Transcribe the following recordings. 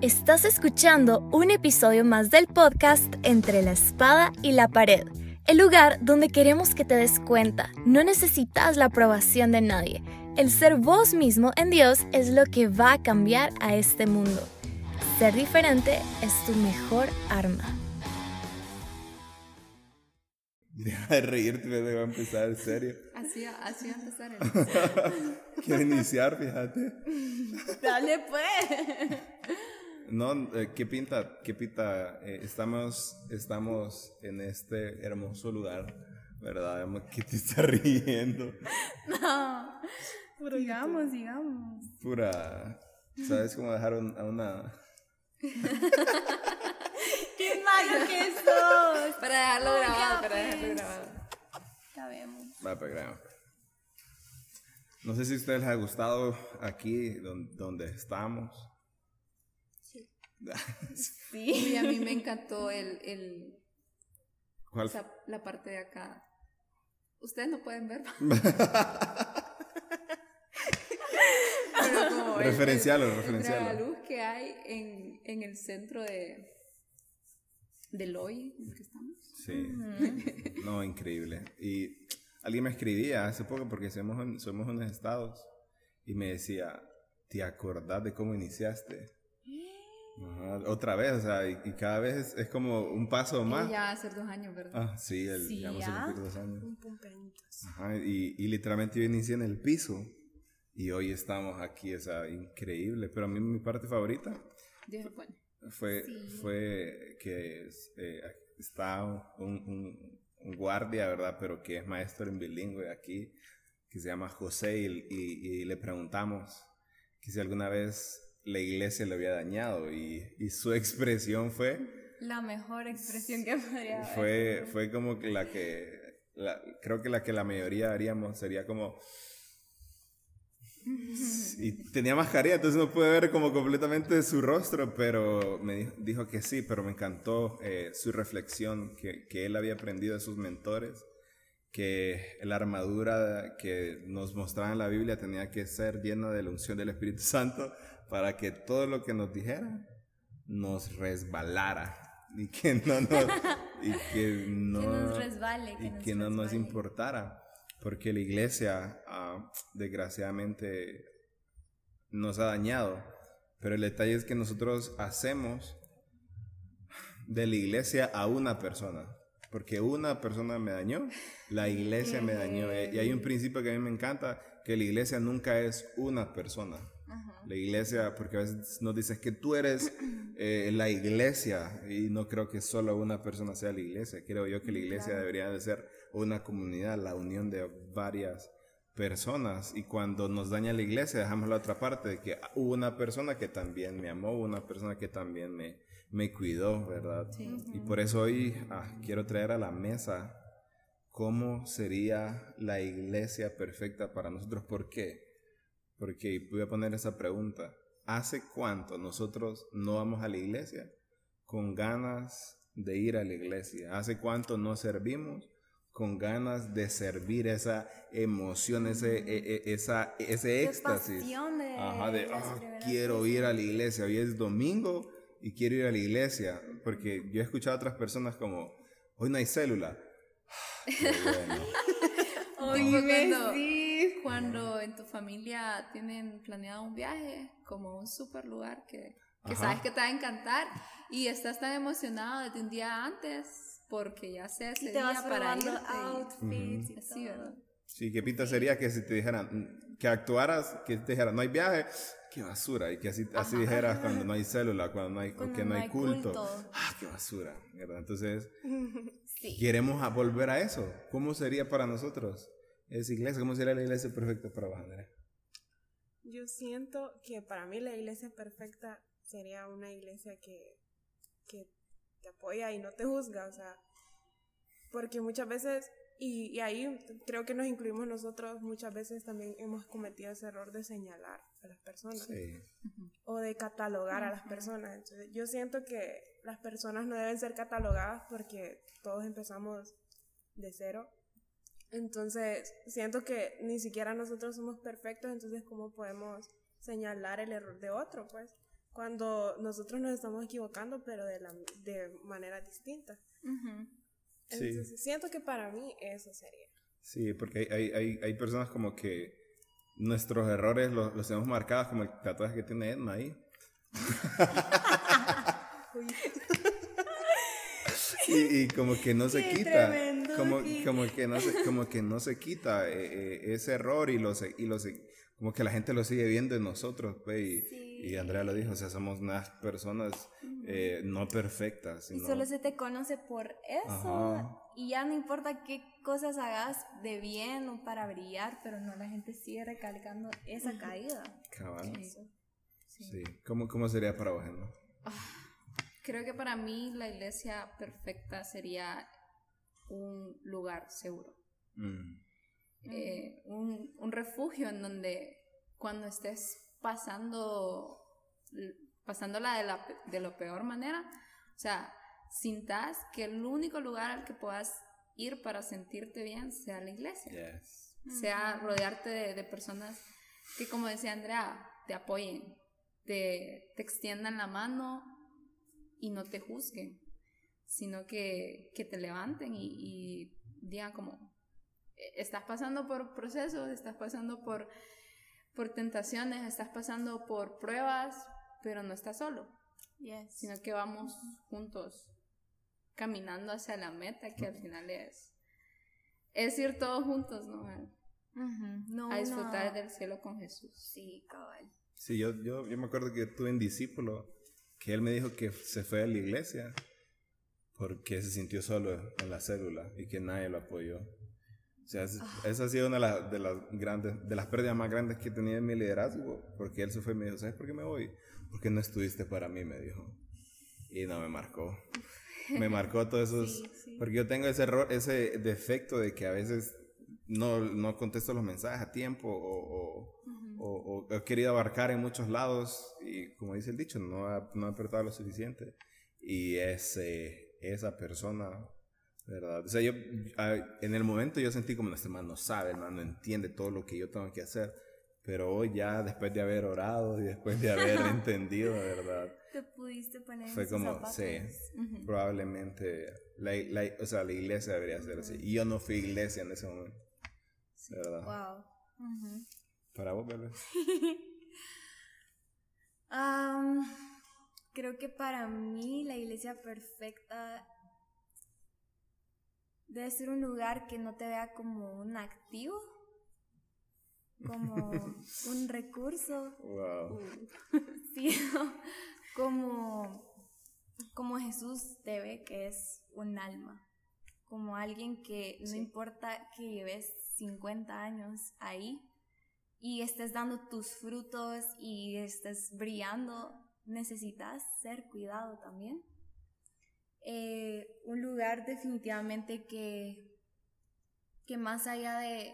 Estás escuchando un episodio más del podcast Entre la espada y la pared, el lugar donde queremos que te des cuenta, no necesitas la aprobación de nadie. El ser vos mismo en Dios es lo que va a cambiar a este mundo. Ser diferente es tu mejor arma. Deja de reírte, me va a empezar en serio. Así, así va a empezar el Quiero iniciar, fíjate. Dale pues. No, eh, ¿qué pinta? ¿Qué pinta? Eh, estamos, estamos en este hermoso lugar, ¿verdad? ¿Qué te está riendo? No. Sigamos, sigamos. Pura. ¿Sabes cómo dejar a una. ¡Qué malo que sos! Para dejarlo grabado, para dejarlo grabado. Sabemos. Va, pues grabamos. No sé si a ustedes les ha gustado aquí donde, donde estamos. Sí. Y a mí me encantó el, el ¿Cuál? la parte de acá. Ustedes no pueden ver. referencial, referencial. La luz que hay en, en el centro de del hoy en el que estamos. Sí. No, increíble. Y alguien me escribía hace poco porque somos, somos unos estados y me decía, ¿te acordás de cómo iniciaste? Otra vez, o sea, y, cada vez es, como un paso más. ya hace dos años, ¿verdad? Ah, sí, el, ya vamos a cumplir dos años. Ajá, y, y literalmente yo inicié en el piso y hoy estamos aquí, o sea, increíble. Pero a mí mi parte favorita fue, fue que eh, está un, un, guardia, ¿verdad? Pero que es maestro en bilingüe aquí, que se llama José, y, y le preguntamos que si alguna vez la iglesia lo había dañado y, y su expresión fue... La mejor expresión que podría haber. Fue, fue como que la que, creo que la que la mayoría haríamos sería como... Y tenía mascarilla, entonces no pude ver como completamente su rostro, pero me dijo que sí, pero me encantó eh, su reflexión, que, que él había aprendido de sus mentores, que la armadura que nos mostraba en la Biblia tenía que ser llena de la unción del Espíritu Santo para que todo lo que nos dijera nos resbalara y que no nos, y que no, nos resbale, y que no nos importara. Porque la iglesia, ah, desgraciadamente, nos ha dañado. Pero el detalle es que nosotros hacemos de la iglesia a una persona. Porque una persona me dañó, la iglesia me dañó. Y hay un principio que a mí me encanta, que la iglesia nunca es una persona. La iglesia, porque a veces nos dices que tú eres eh, la iglesia y no creo que solo una persona sea la iglesia. Creo yo que la iglesia debería de ser una comunidad, la unión de varias personas. Y cuando nos daña la iglesia, dejamos la otra parte de que hubo una persona que también me amó, una persona que también me, me cuidó, ¿verdad? Y por eso hoy ah, quiero traer a la mesa cómo sería la iglesia perfecta para nosotros. ¿Por qué? Porque voy a poner esa pregunta. ¿Hace cuánto nosotros no vamos a la iglesia con ganas de ir a la iglesia? ¿Hace cuánto no servimos con ganas de servir esa emoción, ese, e, e, esa, ese éxtasis? Ajá, de, ah, quiero ir a la iglesia. Hoy es domingo y quiero ir a la iglesia. Porque yo he escuchado a otras personas como, hoy no hay célula. Hoy bueno. sí cuando en tu familia tienen planeado un viaje como un super lugar que, que sabes que te va a encantar y estás tan emocionado desde un día antes porque ya sea ese día para ir outfits y ¿verdad? Sí, qué pinta sería que si te dijeran que actuaras, que te dijeran no hay viaje, qué basura y que así, así dijeras cuando no hay célula, cuando no hay, que no, hay culto. Ah, qué basura, ¿verdad? Entonces, queremos volver a eso. ¿Cómo sería para nosotros? Es iglesia? ¿Cómo sería la iglesia perfecta para vos, Andrea? Yo siento que para mí la iglesia perfecta sería una iglesia que, que te apoya y no te juzga, o sea, porque muchas veces, y, y, ahí creo que nos incluimos nosotros, muchas veces también hemos cometido ese error de señalar a las personas sí. o de catalogar a las personas. Entonces, yo siento que las personas no deben ser catalogadas porque todos empezamos de cero entonces, siento que ni siquiera nosotros somos perfectos, entonces, ¿cómo podemos señalar el error de otro? Pues cuando nosotros nos estamos equivocando, pero de, la, de manera distinta. Entonces, siento que para mí eso sería. Sí, porque hay, hay, hay personas como que nuestros errores los, los tenemos marcados como el tatuaje que tiene Edna ahí. y, como que no se quita. Como, como, que no se, como que no se quita eh, eh, ese error y, los, y los, como que la gente lo sigue viendo en nosotros. Pues, y, Andrea lo dijo, o sea, somos unas personas eh, no perfectas. Y solo se te conoce por eso. Y ya no importa qué cosas hagas de bien o para brillar, pero no, la gente sigue recalcando esa caída. Cabal. Sí. ¿Cómo, ¿Cómo sería para vos, Creo que para mí la iglesia perfecta sería un lugar seguro. Mm. Eh, un, un, refugio en donde cuando estés pasando, pasándola de, la, de lo peor manera, o sea, sintas que el único lugar al que puedas ir para sentirte bien sea la iglesia. Sea rodearte de, de, personas que, como decía Andrea, te apoyen, te, te extiendan la mano y no te juzguen, sino que, que te levanten y, y, digan como, e, estás pasando por procesos, estás pasando por, por tentaciones, estás pasando por pruebas, pero no estás solo, sino que vamos juntos caminando hacia la meta que al final es, es ir todos juntos, ¿no? a disfrutar del cielo con Jesús. Sí, cabal. Sí, yo, yo, yo me acuerdo que tuve un discípulo que él me dijo que se fue a la iglesia porque se sintió solo en la célula y que nadie lo apoyó. O sea, ah. esa ha sido una de las, grandes, de las pérdidas más grandes que he tenido en mi liderazgo, porque él se fue y me dijo, ¿sabes por qué me voy? Porque no estuviste para mí, me dijo. Y no me marcó. Me marcó todos esos, porque yo tengo ese error, ese defecto de que a veces no, no contesto los mensajes a tiempo o, o, he querido abarcar en muchos lados y como dice el dicho, no ha, no ha apretado lo suficiente. Y ese, esa persona, ¿verdad? O sea, yo en el momento yo sentí como, este man no sabe, el man no entiende todo lo que yo tengo que hacer. Pero hoy ya, después de haber orado y después de haber entendido, ¿verdad? Te pudiste poner Fue como, sí, probablemente, la, la, o sea, la iglesia debería ser así. Y yo no fui iglesia en ese momento, ¿verdad? Wow. Para vos, bebé. creo que para mí la iglesia perfecta debe ser un lugar que no te vea como un activo, como un recurso. Wow. como, como Jesús te ve que es un alma, como alguien que no importa que lleves 50 años ahí, y estés dando tus frutos y estés brillando, necesitas ser cuidado también. Eh, un lugar definitivamente que, que más allá de,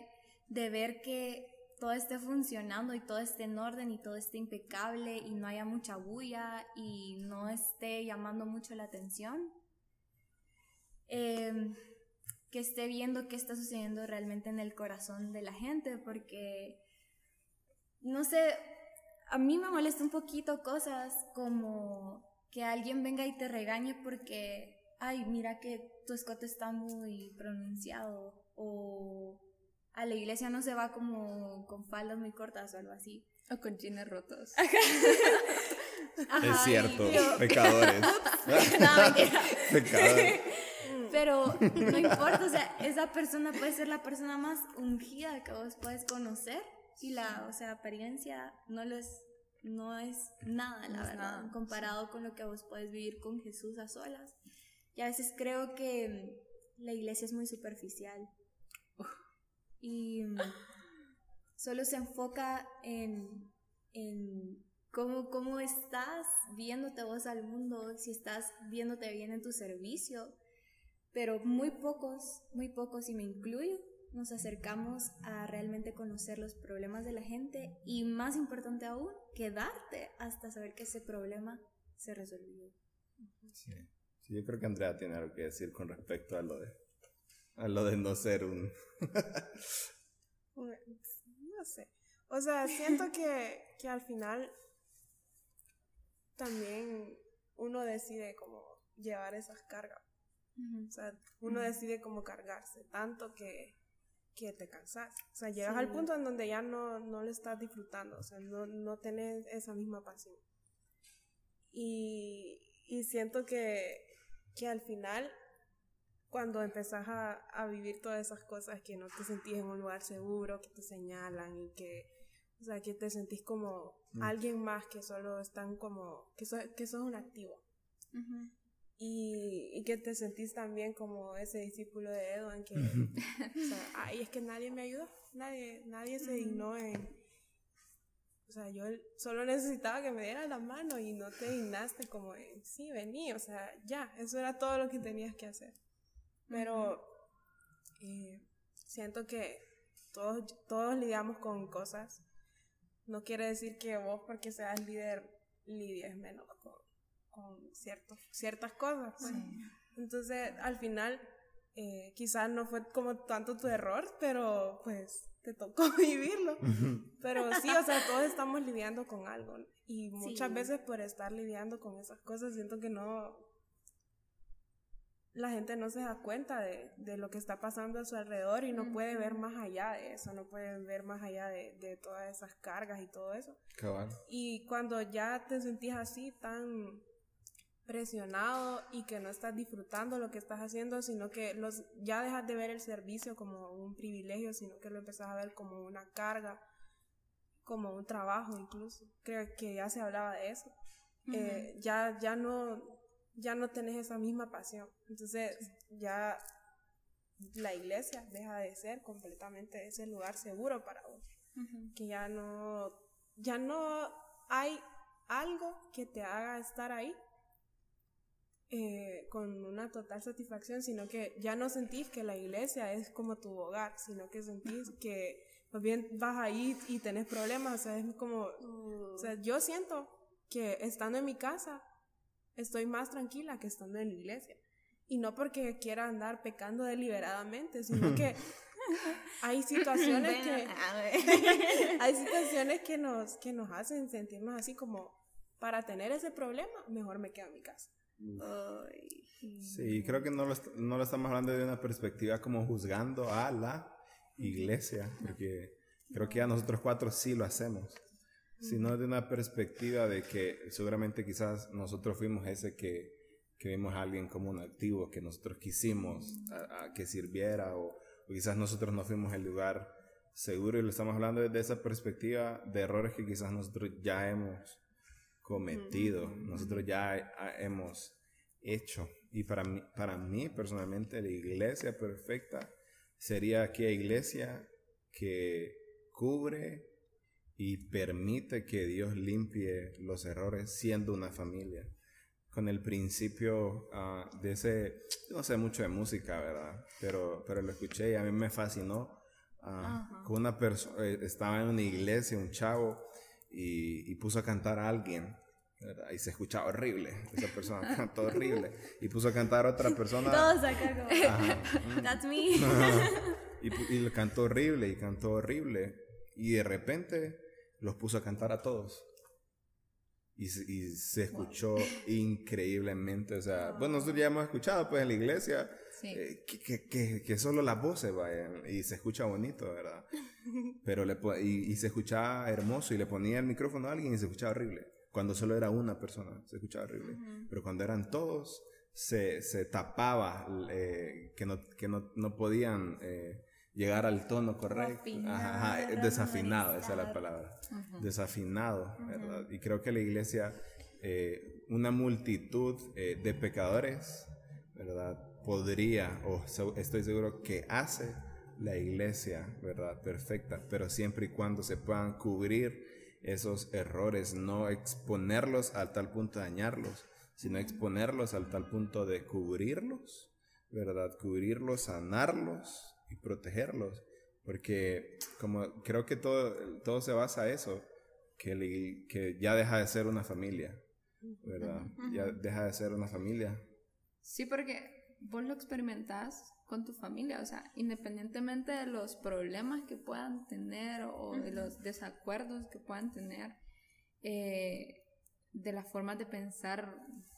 de ver que todo esté funcionando y todo esté en orden y todo esté impecable y no haya mucha bulla y no esté llamando mucho la atención. Eh, que esté viendo qué está sucediendo realmente en el corazón de la gente, porque no sé, a mí me molesta un poquito cosas como que alguien venga y te regañe porque, ay, mira que tu escote está muy pronunciado o a la iglesia no se va como con faldas muy cortas o algo así. O con jeans rotos. es cierto, pecadores. no, Pecadores. Pero no importa, o sea, esa persona puede ser la persona más ungida que vos puedes conocer y la, o sea, apariencia no lo es, no es nada, la verdad, comparado con lo que vos puedes vivir con Jesús a solas. Y a veces creo que la iglesia es muy superficial. Y solo se enfoca en, en cómo, cómo estás viéndote vos al mundo, si estás viéndote bien en tu servicio. Pero muy pocos, muy pocos, y me incluyo, nos acercamos a realmente conocer los problemas de la gente y más importante aún, quedarte hasta saber que ese problema se resolvió. Sí. yo creo que Andrea tiene algo que decir con respecto a lo de, a lo de no ser un... no sé. O sea, siento que, que al final también uno decide cómo llevar esas cargas. O sea, uno decide cómo cargarse, tanto que, que te cansas. O sea, llegas al punto en donde ya no, no lo estás disfrutando, o sea, no, no tenés esa misma pasión. Y, y siento que, que al final, cuando empezás a, a, vivir todas esas cosas, que no te sentís en un lugar seguro, que te señalan y que, o sea, que te sentís como mm. alguien más que solo están como, que, que sos un activo. Y, y, que te sentís también como ese discípulo de Edwin que, o sea, ay, es que nadie me ayudó, nadie, nadie se dignó en o sea, yo solo necesitaba que me dieran la mano y no te dignaste como, sí, vení, o sea, ya, eso era todo lo que tenías que hacer. Pero eh, siento que todos, todos lidiamos con cosas. No quiere decir que vos, porque seas líder, lidies menos con, con ciertas cosas. Pues. Entonces, al final, eh, quizás no fue como tanto tu error, pero pues te tocó vivirlo. Pero sí, o sea, todos estamos lidiando con algo. Y muchas veces por estar lidiando con esas cosas, siento que no. La gente no se da cuenta de, de lo que está pasando a su alrededor y no puede ver más allá de eso, no puede ver más allá de, de todas esas cargas y todo eso. Y cuando ya te sentís así, tan presionado y que no estás disfrutando lo que estás haciendo, sino que los, ya dejas de ver el servicio como un privilegio, sino que lo empezás a ver como una carga, como un trabajo incluso. Creo que ya se hablaba de eso. Eh, ya, ya, no, ya no tenés esa misma pasión. Entonces ya la iglesia deja de ser completamente ese lugar seguro para vos. Que ya no, ya no hay algo que te haga estar ahí eh, con una total satisfacción, sino que ya no sentís que la iglesia es como tu hogar, sino que sentís que más bien vas ahí y tenés problemas, o sea, es como, o sea, yo siento que estando en mi casa estoy más tranquila que estando en la iglesia. Y no porque quiera andar pecando deliberadamente, sino que hay situaciones que hay situaciones que nos que nos hacen sentirnos así como para tener ese problema, mejor me quedo en mi casa. Sí, creo que no lo, no lo estamos hablando de una perspectiva como juzgando a la iglesia, porque creo que ya nosotros cuatro sí lo hacemos, sino de una perspectiva de que seguramente quizás nosotros fuimos ese que, que vimos a alguien como un activo, que nosotros quisimos a, que sirviera, o, o, quizás nosotros no fuimos el lugar seguro y lo estamos hablando desde esa perspectiva de errores que quizás nosotros ya hemos cometido, nosotros ya hemos hecho. Y para mí, para mí personalmente la iglesia perfecta sería aquella iglesia que cubre y permite que Dios limpie los errores siendo una familia. Con el principio uh, de ese, no sé mucho de música, ¿verdad? Pero, pero lo escuché y a mí me fascinó. Uh, con una persona, eh, estaba en una iglesia, un chavo, y, puso a cantar a alguien. Y se escuchaba horrible. Esa persona cantó horrible. Y puso a cantar a otra persona. Todos acá como. That's me. y, y cantó horrible y cantó horrible. Y de repente los puso a cantar a todos. Y, y se escuchó increíblemente. O sea, bueno, nosotros ya hemos escuchado pues en la iglesia eh, que, que, que, solo las voces vayan. Y se escucha bonito, ¿verdad? Pero le, y, y se escuchaba hermoso y le ponía el micrófono a alguien y se escuchaba horrible. Cuando solo era una persona, se escuchaba horrible. Pero cuando eran todos, se, se tapaba, eh, que, no, que no, no podían eh, llegar al tono correcto. desafinado, esa es la palabra. Desafinado, ¿verdad? Y creo que la iglesia, eh, una multitud de pecadores, ¿verdad? Podría, o estoy seguro que hace la iglesia, ¿verdad? Perfecta, pero siempre y cuando se puedan cubrir esos errores, no exponerlos al tal punto de dañarlos, sino exponerlos al tal punto de cubrirlos, ¿verdad? Cubrirlos, sanarlos y protegerlos. Porque como creo que todo, todo se basa en eso, que, que ya deja de ser una familia, ¿verdad? Ya deja de ser una familia. Sí, porque vos lo experimentás con tu familia, o sea, independientemente de los problemas que puedan tener o de los desacuerdos que puedan tener, eh, de las formas de pensar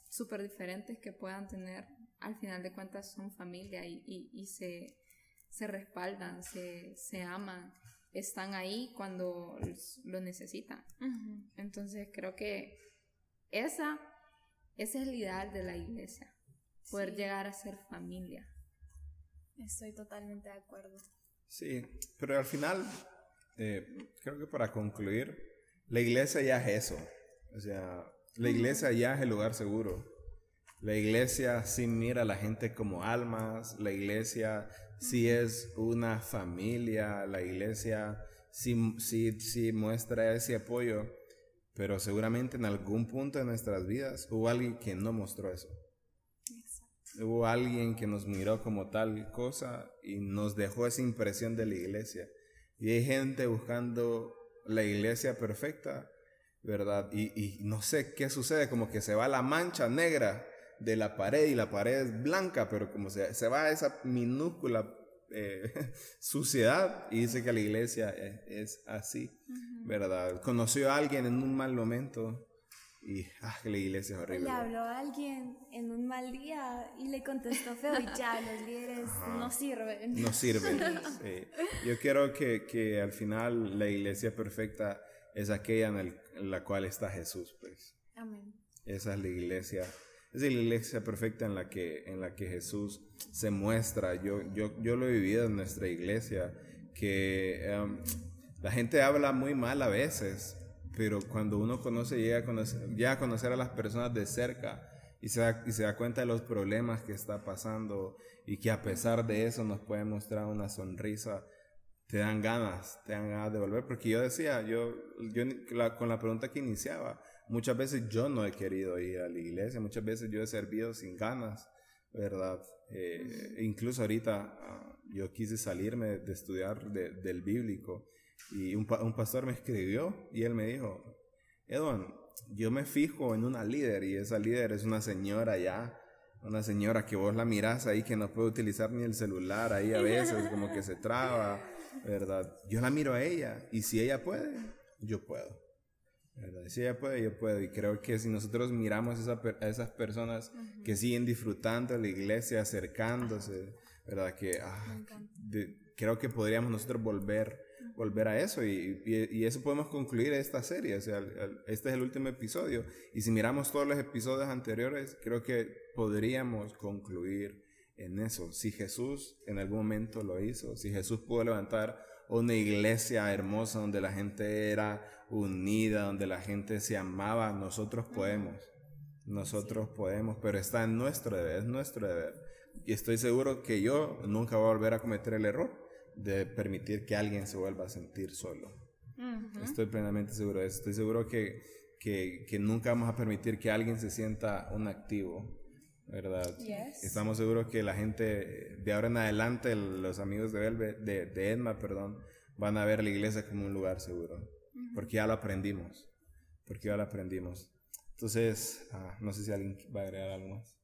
súper diferentes que puedan tener, al final de cuentas son familia y, y, se, se, respaldan, se, se, aman, están ahí cuando lo necesitan. Entonces creo que esa, ese es el ideal de la iglesia, poder llegar a ser familia. Estoy totalmente de acuerdo. Sí, pero al final, eh, creo que para concluir, la iglesia ya es eso. O sea, la iglesia ya es el lugar seguro. La iglesia sí mira a la gente como almas, la iglesia sí es una familia, la iglesia sí, sí, sí muestra ese apoyo, pero seguramente en algún punto de nuestras vidas hubo alguien que no mostró eso. Hubo alguien que nos miró como tal cosa y nos dejó esa impresión de la iglesia. Y hay gente buscando la iglesia perfecta, ¿verdad? Y, no sé qué sucede, como que se va la mancha negra de la pared y la pared es blanca, pero como se, se va esa minúscula eh, suciedad y dice que la iglesia es, así, ¿verdad? Conoció a alguien en un mal momento y ah, la iglesia es horrible. Le habló a alguien en un mal día y le contestó feo y ya, los líderes no sirven. No sirven. Yo quiero que, que, al final la iglesia perfecta es aquella en, la cual está Jesús, pues. Amén. Esa es la iglesia. Es la iglesia perfecta en la que, en la que Jesús se muestra. Yo, yo, yo lo he vivido en nuestra iglesia, que em, la gente habla muy mal a veces, pero cuando uno conoce, llega a conocer, a, conocer a las personas de cerca y se, da, y se da cuenta de los problemas que está pasando y que a pesar de eso nos puede mostrar una sonrisa, te dan ganas, te dan ganas de volver. Porque yo decía, yo, yo con la pregunta que iniciaba, muchas veces yo no he querido ir a la iglesia, muchas veces yo he servido sin ganas, ¿verdad? Eh, incluso ahorita ah, yo quise salirme de estudiar del bíblico y un, un, pastor me escribió y él me dijo, Edwin, yo me fijo en una líder y esa líder es una señora ya, una señora que vos la mirás ahí que no puede utilizar ni el celular ahí a veces, como que se traba, ¿verdad? Yo la miro a ella y si ella puede, yo puedo. ¿verdad? Si ella puede, yo puedo. Y creo que si nosotros miramos a, esas personas que siguen disfrutando de la iglesia, acercándose, ¿verdad? Que ah, creo que podríamos nosotros volver volver a eso y, y, eso podemos concluir esta serie, o sea, este es el último episodio y si miramos todos los episodios anteriores, creo que podríamos concluir en eso. Si Jesús en algún momento lo hizo, si Jesús pudo levantar una iglesia hermosa donde la gente era unida, donde la gente se amaba, nosotros podemos. Nosotros podemos, pero está en nuestro deber, es nuestro deber. Y estoy seguro que yo nunca voy a volver a cometer el error de permitir que alguien se vuelva a sentir solo. Estoy plenamente seguro de eso. Estoy seguro que, que, que, nunca vamos a permitir que alguien se sienta un activo, ¿verdad? Estamos seguros que la gente de ahora en adelante, los amigos de, de, de Edma, perdón, van a ver la iglesia como un lugar seguro, porque ya lo aprendimos, porque ya lo aprendimos. Entonces, ah, no sé si alguien va a agregar algo más.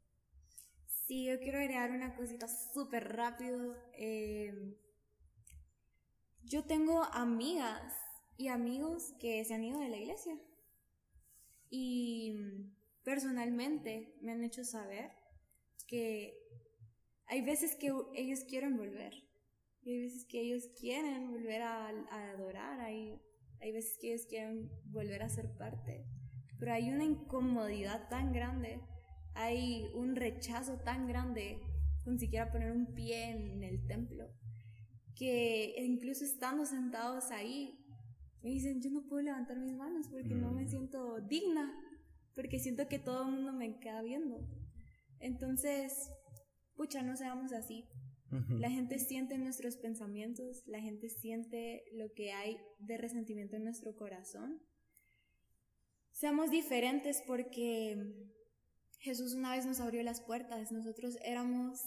Sí, yo quiero agregar una cosita súper rápido. Eh, yo tengo amigas y amigos que se han ido de la iglesia. Y personalmente me han hecho saber que hay veces que ellos quieren volver. Y hay veces que ellos quieren volver a, adorar. Hay, hay veces que ellos quieren volver a ser parte. Pero hay una incomodidad tan grande. Hay un rechazo tan grande con siquiera poner un pie en el templo que incluso estando sentados ahí, me dicen, yo no puedo levantar mis manos porque no me mm. siento digna, porque siento que todo el mundo me queda viendo. Entonces, pucha, no seamos así. La gente siente nuestros pensamientos, la gente siente lo que hay de resentimiento en nuestro corazón. Seamos diferentes porque Jesús una vez nos abrió las puertas, nosotros éramos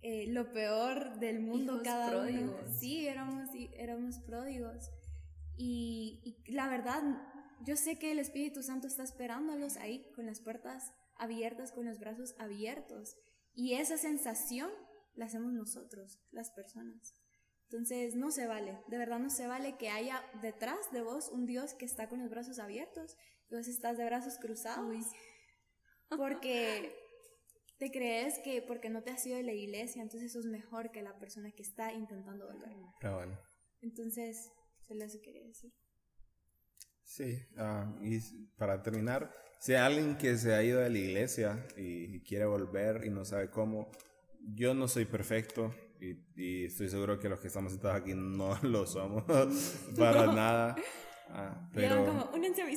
eh, lo peor del mundo cada pródigos. uno. Sí, éramos, éramos pródigos. Y, y, la verdad, yo sé que el Espíritu Santo está esperándolos ahí con las puertas abiertas, con los brazos abiertos. Y esa sensación la hacemos nosotros, las personas. Entonces, no se vale, de verdad no se vale que haya detrás de vos un Dios que está con los brazos abiertos y vos estás de brazos cruzados. Porque te crees que porque no te has ido de la iglesia, entonces sos mejor que la persona que está intentando volver. Ah, bueno. Entonces, se se quería decir. Sí, ah, y para terminar, si hay alguien que se ha ido de la iglesia y, quiere volver y no sabe cómo, yo no soy perfecto y, estoy seguro que los que estamos sentados aquí no lo somos para nada. Ah, pero como, únense a mi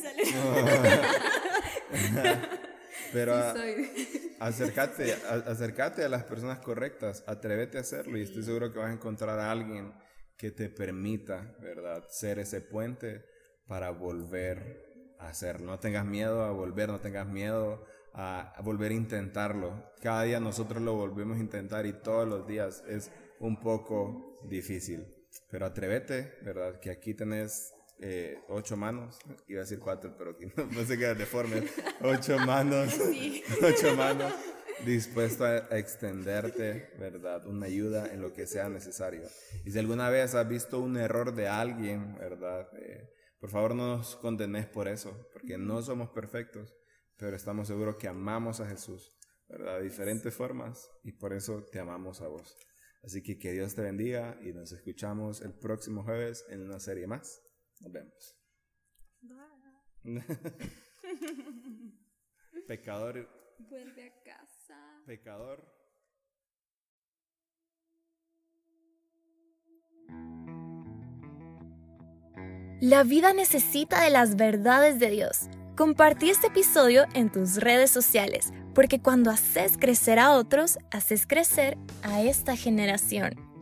pero acércate, acércate a las personas correctas, atrévete a hacerlo y estoy seguro que vas a encontrar a alguien que te permita, ¿verdad? Ser ese puente para volver a hacerlo. No tengas miedo a volver, no tengas miedo a, volver a intentarlo. Cada día nosotros lo volvemos a intentar y todos los días es un poco difícil. Pero atrévete, ¿verdad? Que aquí tenés eh, ocho manos, iba a decir cuatro, pero no, no se queda deforme. Ocho manos, ocho manos dispuesto a extenderte, ¿verdad? Una ayuda en lo que sea necesario. Y si alguna vez has visto un error de alguien, ¿verdad? Eh, por favor no nos condenes por eso, porque no somos perfectos, pero estamos seguros que amamos a Jesús, ¿verdad? De diferentes formas y por eso te amamos a vos. Así que que Dios te bendiga y nos escuchamos el próximo jueves en una serie más. Nos vemos. Pecador. Vuelve a casa. Pecador. La vida necesita de las verdades de Dios. Compartí este episodio en tus redes sociales, porque cuando haces crecer a otros, haces crecer a esta generación.